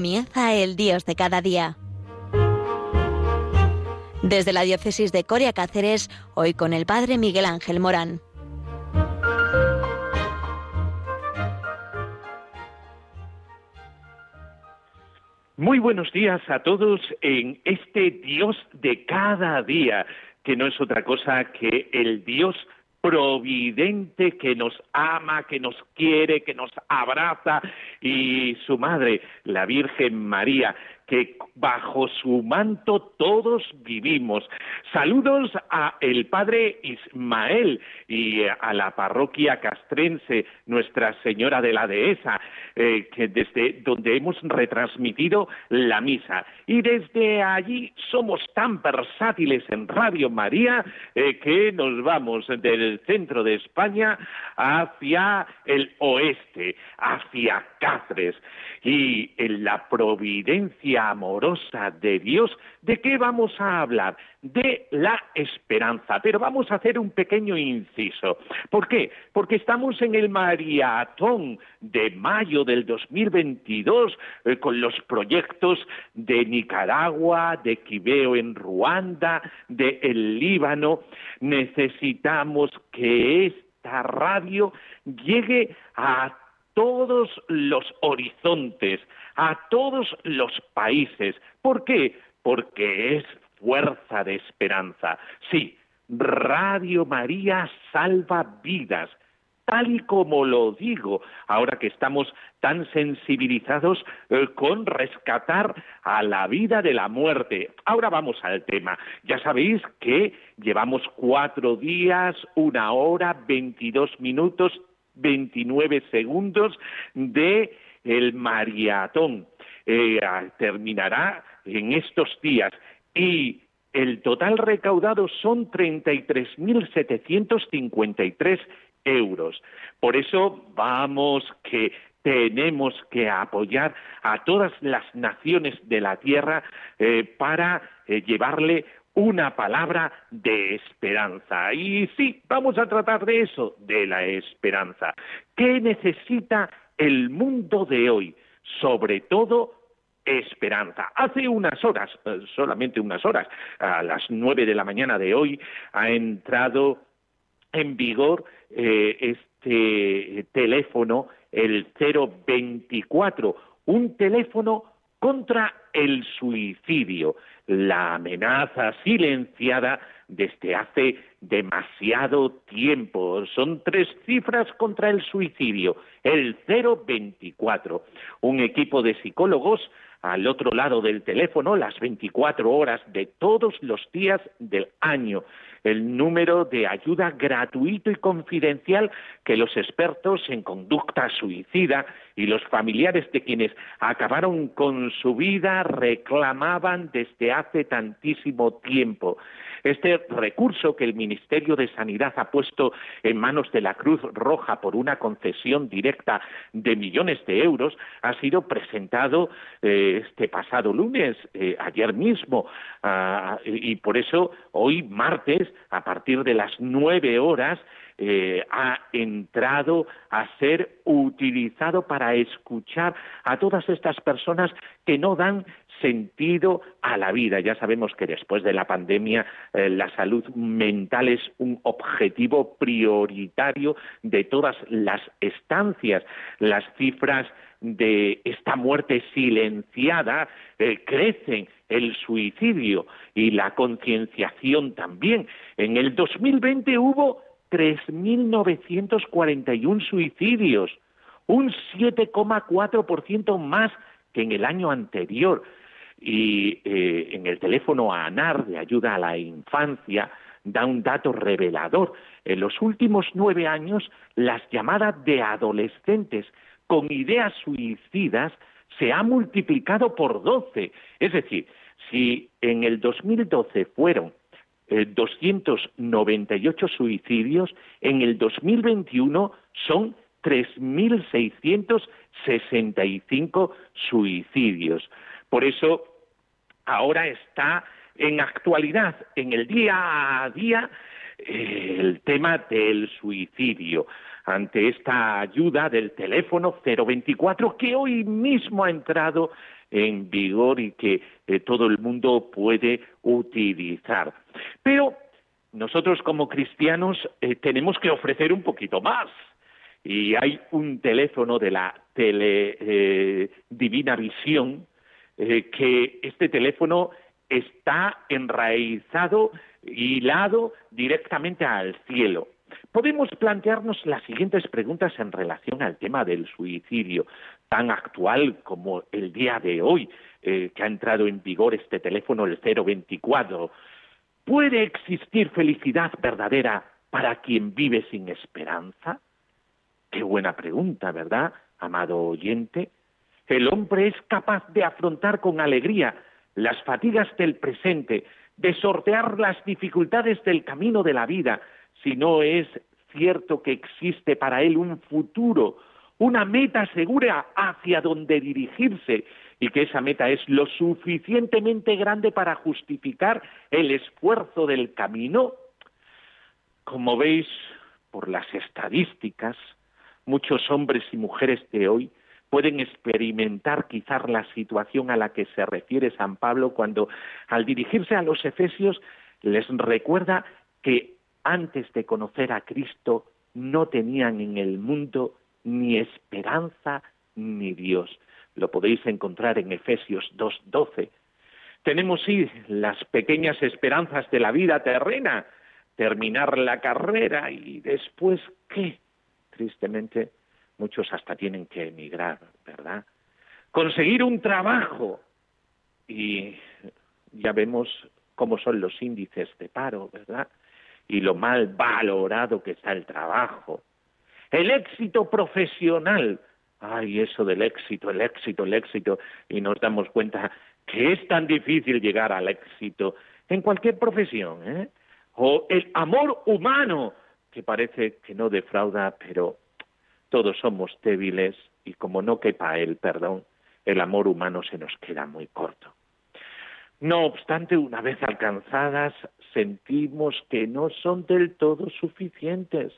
Comienza el Dios de cada día. Desde la diócesis de Coria Cáceres, hoy con el Padre Miguel Ángel Morán. Muy buenos días a todos en este Dios de cada día, que no es otra cosa que el Dios providente que nos ama, que nos quiere, que nos abraza. Y su madre, la Virgen María, que bajo su manto todos vivimos. Saludos a el padre Ismael y a la parroquia castrense, Nuestra Señora de la Dehesa, eh, que desde donde hemos retransmitido la misa. Y desde allí somos tan versátiles en Radio María eh, que nos vamos del centro de España hacia el oeste, hacia Cáceres. Y en la providencia amorosa de Dios, ¿de qué vamos a hablar? De la esperanza. Pero vamos a hacer un pequeño inciso. ¿Por qué? Porque estamos en el maratón de mayo del 2022 eh, con los proyectos de Nicaragua, de Quibeo en Ruanda, de el Líbano. Necesitamos que esta radio llegue a todos los horizontes, a todos los países. ¿Por qué? Porque es fuerza de esperanza. Sí, Radio María salva vidas, tal y como lo digo, ahora que estamos tan sensibilizados eh, con rescatar a la vida de la muerte. Ahora vamos al tema. Ya sabéis que llevamos cuatro días, una hora, veintidós minutos, veintinueve segundos de el maratón. Eh, terminará en estos días y el total recaudado son 33.753 euros. Por eso vamos que tenemos que apoyar a todas las naciones de la tierra eh, para eh, llevarle una palabra de esperanza. Y sí, vamos a tratar de eso, de la esperanza. ¿Qué necesita el mundo de hoy, sobre todo esperanza. Hace unas horas, eh, solamente unas horas, a las nueve de la mañana de hoy, ha entrado en vigor eh, este teléfono, el 024, un teléfono contra el suicidio, la amenaza silenciada desde hace demasiado tiempo. Son tres cifras contra el suicidio, el 024. Un equipo de psicólogos al otro lado del teléfono las 24 horas de todos los días del año el número de ayuda gratuito y confidencial que los expertos en conducta suicida y los familiares de quienes acabaron con su vida reclamaban desde hace tantísimo tiempo. Este recurso que el Ministerio de Sanidad ha puesto en manos de la Cruz Roja por una concesión directa de millones de euros ha sido presentado eh, este pasado lunes, eh, ayer mismo, ah, y por eso hoy martes, a partir de las nueve horas, eh, ha entrado a ser utilizado para escuchar a todas estas personas que no dan sentido a la vida. Ya sabemos que después de la pandemia eh, la salud mental es un objetivo prioritario de todas las estancias. Las cifras de esta muerte silenciada eh, crecen el suicidio y la concienciación también. En el 2020 hubo 3.941 suicidios, un 7,4% más que en el año anterior. Y eh, en el teléfono ANAR de ayuda a la infancia da un dato revelador. En los últimos nueve años, las llamadas de adolescentes con ideas suicidas se ha multiplicado por 12. Es decir, si en el 2012 fueron 298 eh, suicidios, en el 2021 son 3.665 suicidios. Por eso, ahora está en actualidad, en el día a día, el tema del suicidio. Ante esta ayuda del teléfono 024 que hoy mismo ha entrado en vigor y que eh, todo el mundo puede utilizar. Pero nosotros como cristianos eh, tenemos que ofrecer un poquito más. Y hay un teléfono de la tele eh, Divina Visión que este teléfono está enraizado, hilado directamente al cielo. Podemos plantearnos las siguientes preguntas en relación al tema del suicidio, tan actual como el día de hoy, eh, que ha entrado en vigor este teléfono, el 024. ¿Puede existir felicidad verdadera para quien vive sin esperanza? Qué buena pregunta, ¿verdad, amado oyente? El hombre es capaz de afrontar con alegría las fatigas del presente, de sortear las dificultades del camino de la vida, si no es cierto que existe para él un futuro, una meta segura hacia donde dirigirse y que esa meta es lo suficientemente grande para justificar el esfuerzo del camino. Como veis por las estadísticas, muchos hombres y mujeres de hoy pueden experimentar quizás la situación a la que se refiere San Pablo cuando al dirigirse a los efesios les recuerda que antes de conocer a Cristo no tenían en el mundo ni esperanza ni Dios. Lo podéis encontrar en Efesios 2.12. Tenemos sí las pequeñas esperanzas de la vida terrena, terminar la carrera y después qué. Tristemente, muchos hasta tienen que emigrar, ¿verdad? Conseguir un trabajo y ya vemos cómo son los índices de paro, ¿verdad? Y lo mal valorado que está el trabajo. El éxito profesional. Ay, eso del éxito, el éxito, el éxito. Y nos damos cuenta que es tan difícil llegar al éxito en cualquier profesión. ¿eh? O el amor humano, que parece que no defrauda, pero todos somos débiles y como no quepa el perdón, el amor humano se nos queda muy corto. No obstante, una vez alcanzadas, sentimos que no son del todo suficientes,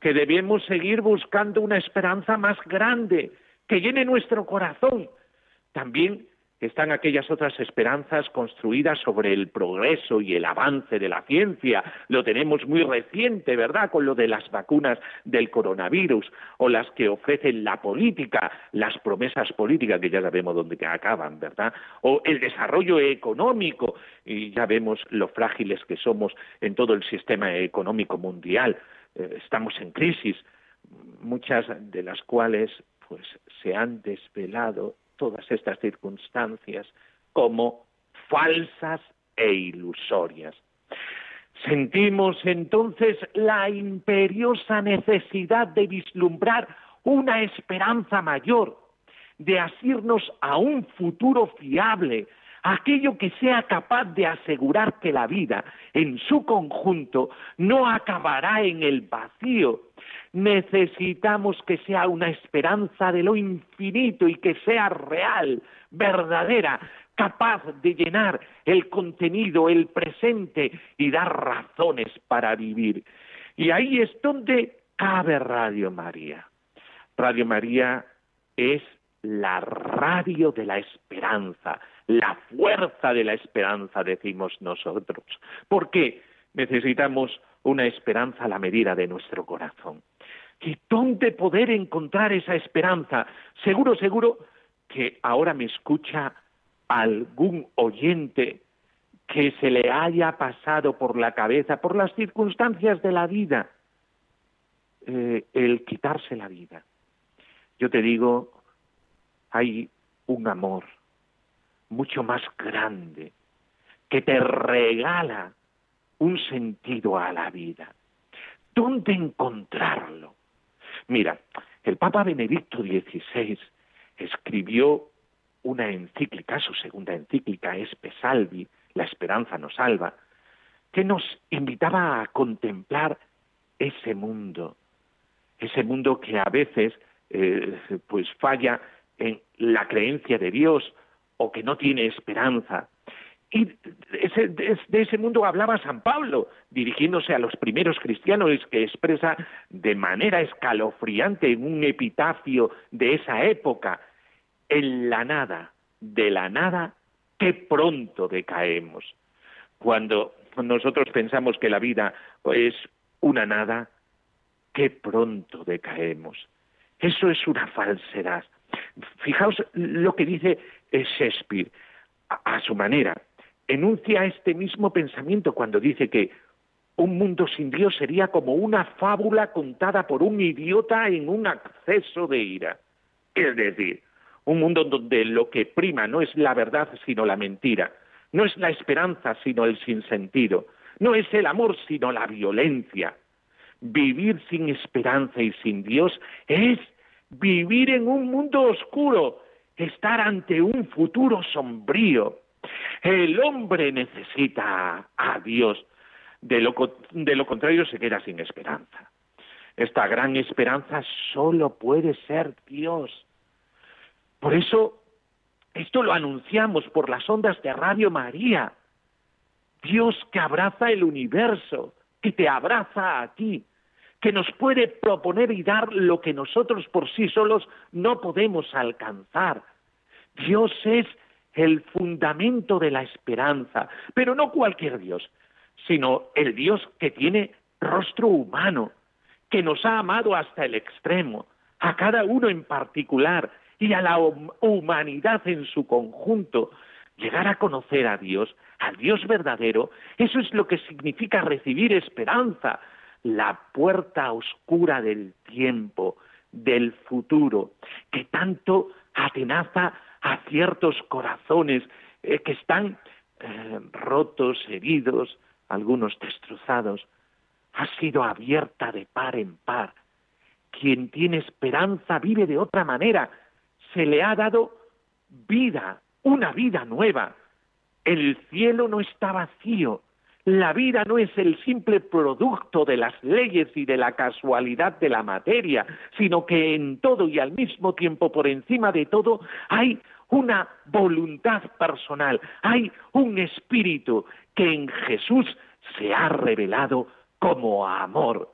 que debemos seguir buscando una esperanza más grande, que llene nuestro corazón. También están aquellas otras esperanzas construidas sobre el progreso y el avance de la ciencia. Lo tenemos muy reciente, ¿verdad?, con lo de las vacunas del coronavirus o las que ofrecen la política, las promesas políticas que ya sabemos dónde acaban, ¿verdad? O el desarrollo económico y ya vemos lo frágiles que somos en todo el sistema económico mundial. Eh, estamos en crisis, muchas de las cuales pues se han desvelado todas estas circunstancias como falsas e ilusorias. Sentimos entonces la imperiosa necesidad de vislumbrar una esperanza mayor, de asirnos a un futuro fiable, aquello que sea capaz de asegurar que la vida en su conjunto no acabará en el vacío. Necesitamos que sea una esperanza de lo infinito y que sea real, verdadera, capaz de llenar el contenido, el presente y dar razones para vivir. Y ahí es donde cabe Radio María. Radio María es la radio de la esperanza, la fuerza de la esperanza, decimos nosotros. ¿Por qué? Necesitamos una esperanza a la medida de nuestro corazón. ¿Y dónde poder encontrar esa esperanza? Seguro, seguro que ahora me escucha algún oyente que se le haya pasado por la cabeza, por las circunstancias de la vida, eh, el quitarse la vida. Yo te digo, hay un amor mucho más grande que te regala un sentido a la vida. ¿Dónde encontrarlo? Mira, el Papa Benedicto XVI escribió una encíclica, su segunda encíclica, Espe Salvi, La esperanza nos salva, que nos invitaba a contemplar ese mundo, ese mundo que a veces eh, pues falla en la creencia de Dios o que no tiene esperanza. Y de ese mundo hablaba San Pablo, dirigiéndose a los primeros cristianos, que expresa de manera escalofriante en un epitafio de esa época, en la nada de la nada, qué pronto decaemos. Cuando nosotros pensamos que la vida es una nada, qué pronto decaemos. Eso es una falsedad. Fijaos lo que dice Shakespeare a, su manera. Enuncia este mismo pensamiento cuando dice que un mundo sin Dios sería como una fábula contada por un idiota en un acceso de ira. Es decir, un mundo donde lo que prima no es la verdad sino la mentira, no es la esperanza sino el sinsentido, no es el amor sino la violencia. Vivir sin esperanza y sin Dios es vivir en un mundo oscuro, estar ante un futuro sombrío. El hombre necesita a Dios, de lo, de lo contrario se queda sin esperanza. Esta gran esperanza solo puede ser Dios. Por eso, esto lo anunciamos por las ondas de Radio María. Dios que abraza el universo, que te abraza a ti, que nos puede proponer y dar lo que nosotros por sí solos no podemos alcanzar. Dios es el fundamento de la esperanza, pero no cualquier Dios, sino el Dios que tiene rostro humano, que nos ha amado hasta el extremo, a cada uno en particular y a la humanidad en su conjunto. Llegar a conocer a Dios, al Dios verdadero, eso es lo que significa recibir esperanza, la puerta oscura del tiempo, del futuro, que tanto atenaza a ciertos corazones eh, que están eh, rotos, heridos, algunos destrozados, ha sido abierta de par en par. Quien tiene esperanza vive de otra manera. Se le ha dado vida, una vida nueva. El cielo no está vacío, la vida no es el simple producto de las leyes y de la casualidad de la materia, sino que en todo y al mismo tiempo, por encima de todo, hay una voluntad personal, hay un espíritu que en Jesús se ha revelado como amor.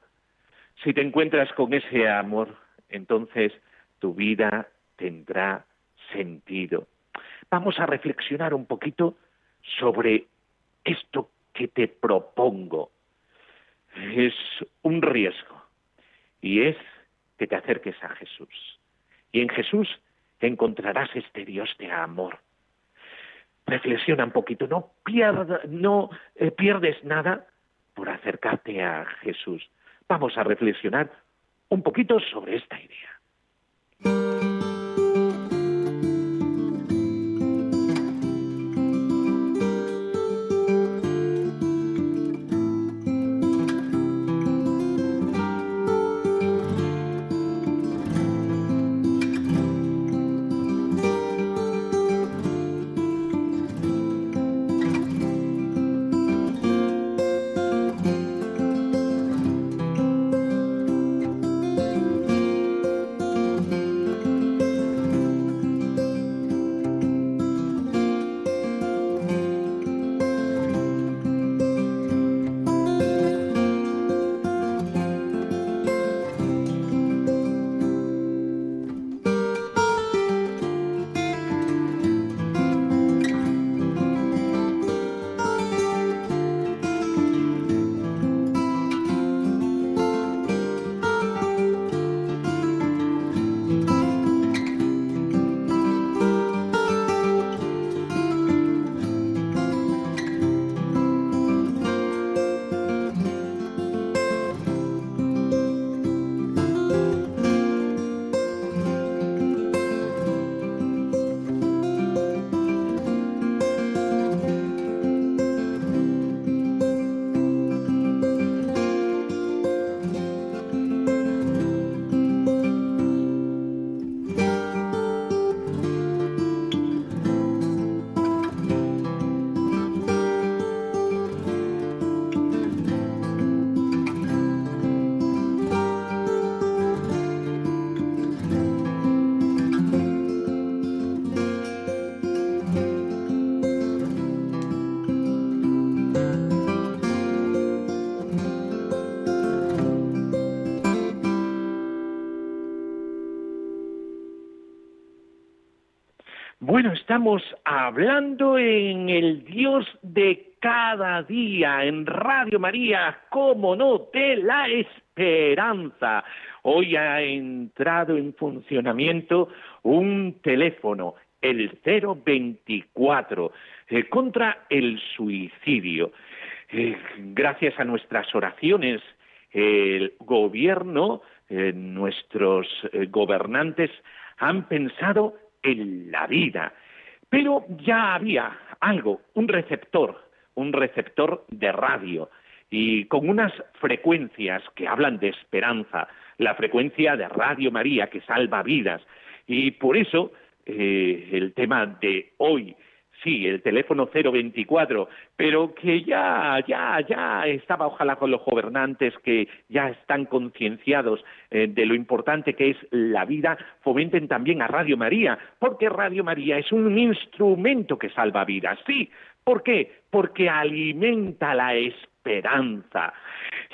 Si te encuentras con ese amor, entonces tu vida tendrá sentido. Vamos a reflexionar un poquito sobre esto que te propongo es un riesgo y es que te acerques a Jesús. Y en Jesús encontrarás este Dios de amor. Reflexiona un poquito, no, eh, pierdes nada por acercarte a Jesús. Vamos a reflexionar un poquito sobre esta idea. Bueno, estamos hablando en el Dios de cada día, en Radio María, como no, de la esperanza. Hoy ha entrado en funcionamiento un teléfono, el 024, eh, contra el suicidio. Eh, gracias a nuestras oraciones, el gobierno, eh, nuestros gobernantes han pensado en la vida. Pero ya había algo, un receptor, un receptor de radio, y con unas frecuencias que hablan de esperanza, la frecuencia de Radio María que salva vidas. Y por eso eh, el tema de hoy sí, el teléfono 024, pero que ya, ya, ya estaba ojalá con los gobernantes que ya están concienciados eh, de lo importante que es la vida, fomenten también a Radio María, porque Radio María es un instrumento que salva vidas, sí. ¿Por qué? Porque alimenta la esperanza.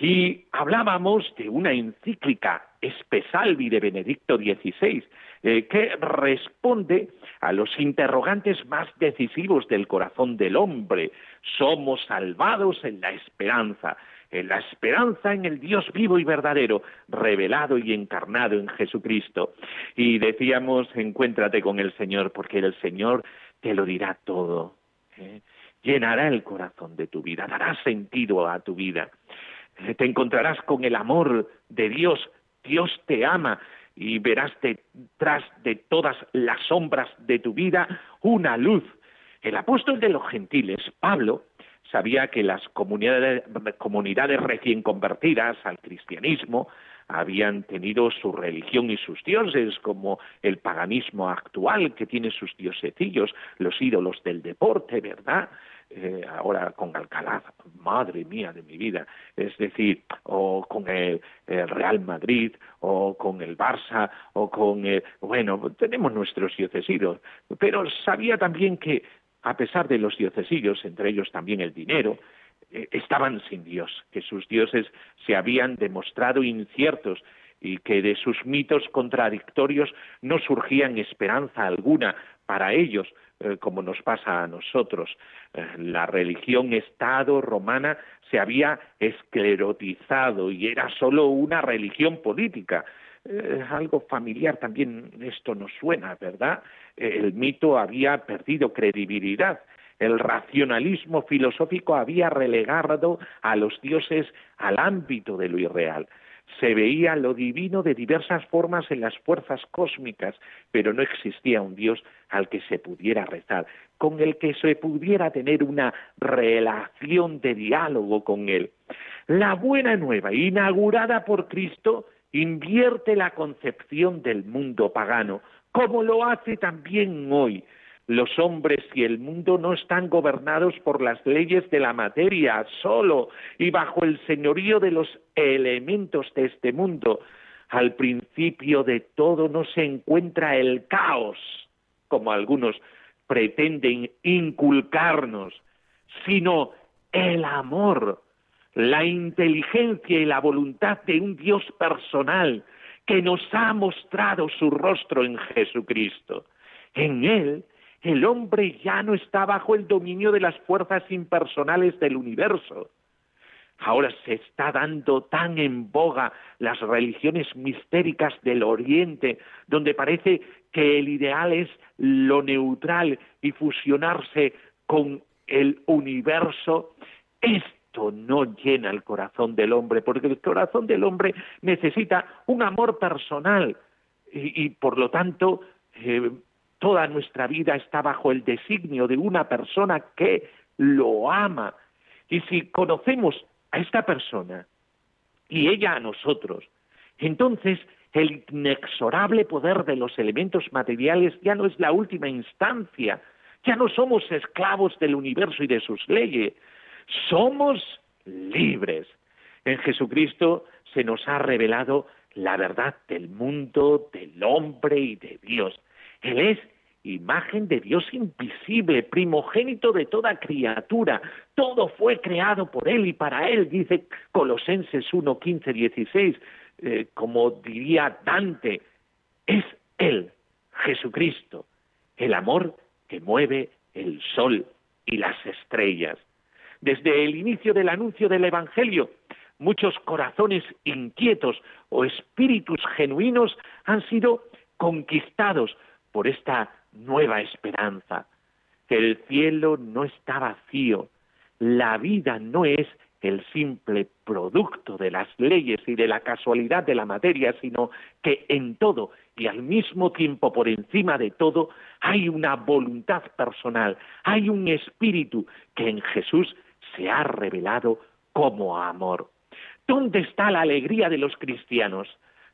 Y hablábamos de una encíclica Espesalvi de Benedicto XVI, eh, que responde a los interrogantes más decisivos del corazón del hombre. Somos salvados en la esperanza, en la esperanza en el Dios vivo y verdadero, revelado y encarnado en Jesucristo. Y decíamos, encuéntrate con el Señor, porque el Señor te lo dirá todo. ¿eh? Llenará el corazón de tu vida, dará sentido a tu vida. Eh, te encontrarás con el amor de Dios. Dios te ama y verás detrás de todas las sombras de tu vida una luz. El apóstol de los gentiles, Pablo, sabía que las comunidades, comunidades recién convertidas al cristianismo habían tenido su religión y sus dioses, como el paganismo actual, que tiene sus diosecillos, los ídolos del deporte, ¿verdad? Eh, ahora con Alcalá, madre mía de mi vida, es decir, o con el, Real Madrid, o con el Barça, o con, el, bueno, tenemos nuestros diocesillos, pero sabía también que a pesar de los diocesillos, entre ellos también el dinero, eh, estaban sin Dios, que sus dioses se habían demostrado inciertos y que de sus mitos contradictorios no surgían esperanza alguna para ellos, eh, como nos pasa a nosotros. Eh, la religión Estado romana se había esclerotizado y era solo una religión política. Eh, algo familiar también esto nos suena, ¿verdad? el mito había perdido credibilidad. El racionalismo filosófico había relegado a los dioses al ámbito de lo irreal se veía lo divino de diversas formas en las fuerzas cósmicas, pero no existía un Dios al que se pudiera rezar, con el que se pudiera tener una relación de diálogo con Él. La buena nueva, inaugurada por Cristo, invierte la concepción del mundo pagano, como lo hace también hoy los hombres y el mundo no están gobernados por las leyes de la materia solo y bajo el señorío de los elementos de este mundo. Al principio de todo no se encuentra el caos, como algunos pretenden inculcarnos, sino el amor, la inteligencia y la voluntad de un Dios personal que nos ha mostrado su rostro en Jesucristo. En Él el hombre ya no está bajo el dominio de las fuerzas impersonales del universo. Ahora se está dando tan en boga las religiones mistéricas del Oriente, donde parece que el ideal es lo neutral y fusionarse con el universo. Esto no llena el corazón del hombre, porque el corazón del hombre necesita un amor personal y, por lo tanto eh, Toda nuestra vida está bajo el designio de una persona que lo ama. Y si conocemos a esta persona y ella a nosotros, entonces el inexorable poder de los elementos materiales ya no es la última instancia, ya no somos esclavos del universo y de sus leyes, somos libres. En Jesucristo se nos ha revelado la verdad del mundo, del hombre y de Dios. Él es imagen de Dios invisible, primogénito de toda criatura. Todo fue creado por Él y para Él, dice Colosenses 1, 15, 16, como diría Dante, es Él, Jesucristo, el amor que mueve el sol y las estrellas. Desde el inicio del anuncio del Evangelio, muchos corazones inquietos o espíritus genuinos han sido conquistados por esta nueva esperanza, que el cielo no está vacío, la vida no es el simple producto de las leyes y de la casualidad de la materia, sino que en todo y al mismo tiempo por encima de todo hay una voluntad personal, hay un espíritu que en Jesús se ha revelado como amor. ¿Dónde está la alegría de los cristianos?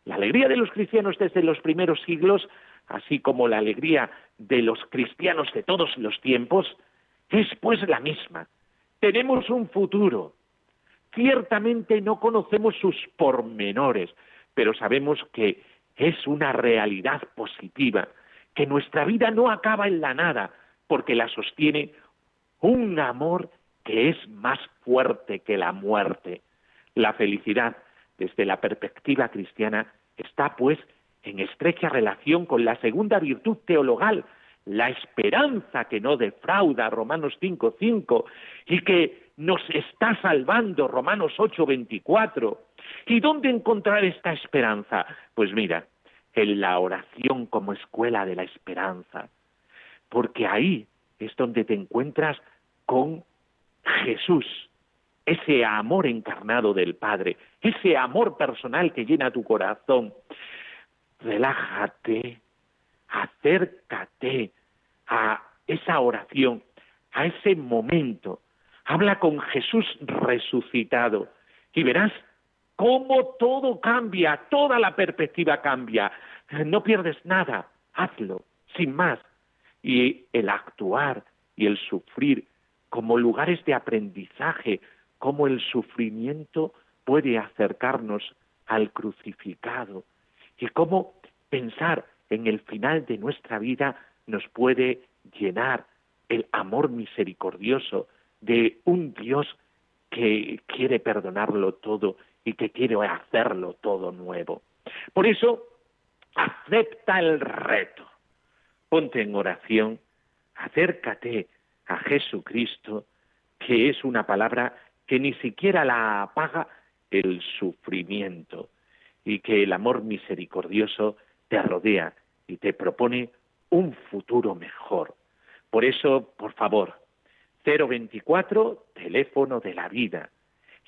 La alegría de los cristianos desde los primeros siglos, así como la alegría de los cristianos de todos los tiempos, es pues la misma. Tenemos un futuro. Ciertamente no conocemos sus pormenores, pero sabemos que es una realidad positiva, que nuestra vida no acaba en la nada, porque la sostiene un amor que es más fuerte que la muerte. La felicidad, desde la perspectiva cristiana, está pues en estrecha relación con la segunda virtud teologal, la esperanza que no defrauda, Romanos 5.5, y que nos está salvando, Romanos 8.24. ¿Y dónde encontrar esta esperanza? Pues mira, en la oración como escuela de la esperanza, porque ahí es donde te encuentras con Jesús, ese amor encarnado del Padre, ese amor personal que llena tu corazón. Relájate, acércate a esa oración, a ese momento. Habla con Jesús resucitado y verás cómo todo cambia, toda la perspectiva cambia. No pierdes nada, hazlo, sin más. Y el actuar y el sufrir como lugares de aprendizaje, como el sufrimiento puede acercarnos al crucificado y cómo pensar en el final de nuestra vida nos puede llenar el amor misericordioso de un Dios que quiere perdonarlo todo y que quiere hacerlo todo nuevo. Por eso, acepta el reto. Ponte en oración, acércate a Jesucristo, que es una palabra que ni siquiera la apaga el sufrimiento y que el amor misericordioso te rodea y te propone un futuro mejor. Por eso, por favor, 024, teléfono de la vida,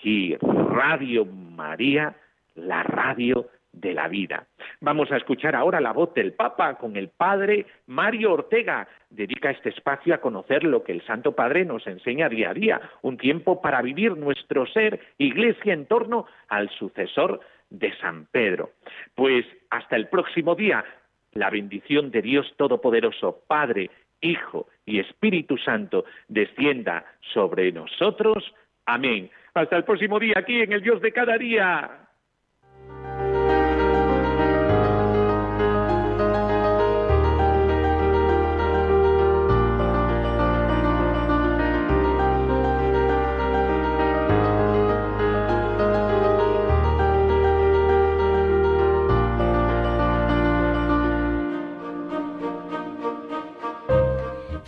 y Radio María, la radio de la vida. Vamos a escuchar ahora la voz del Papa con el Padre Mario Ortega. Dedica este espacio a conocer lo que el Santo Padre nos enseña día a día, un tiempo para vivir nuestro ser, iglesia en torno al sucesor de San Pedro. Pues hasta el próximo día, la bendición de Dios Todopoderoso, Padre, Hijo y Espíritu Santo, descienda sobre nosotros. Amén. Hasta el próximo día aquí en el Dios de cada día.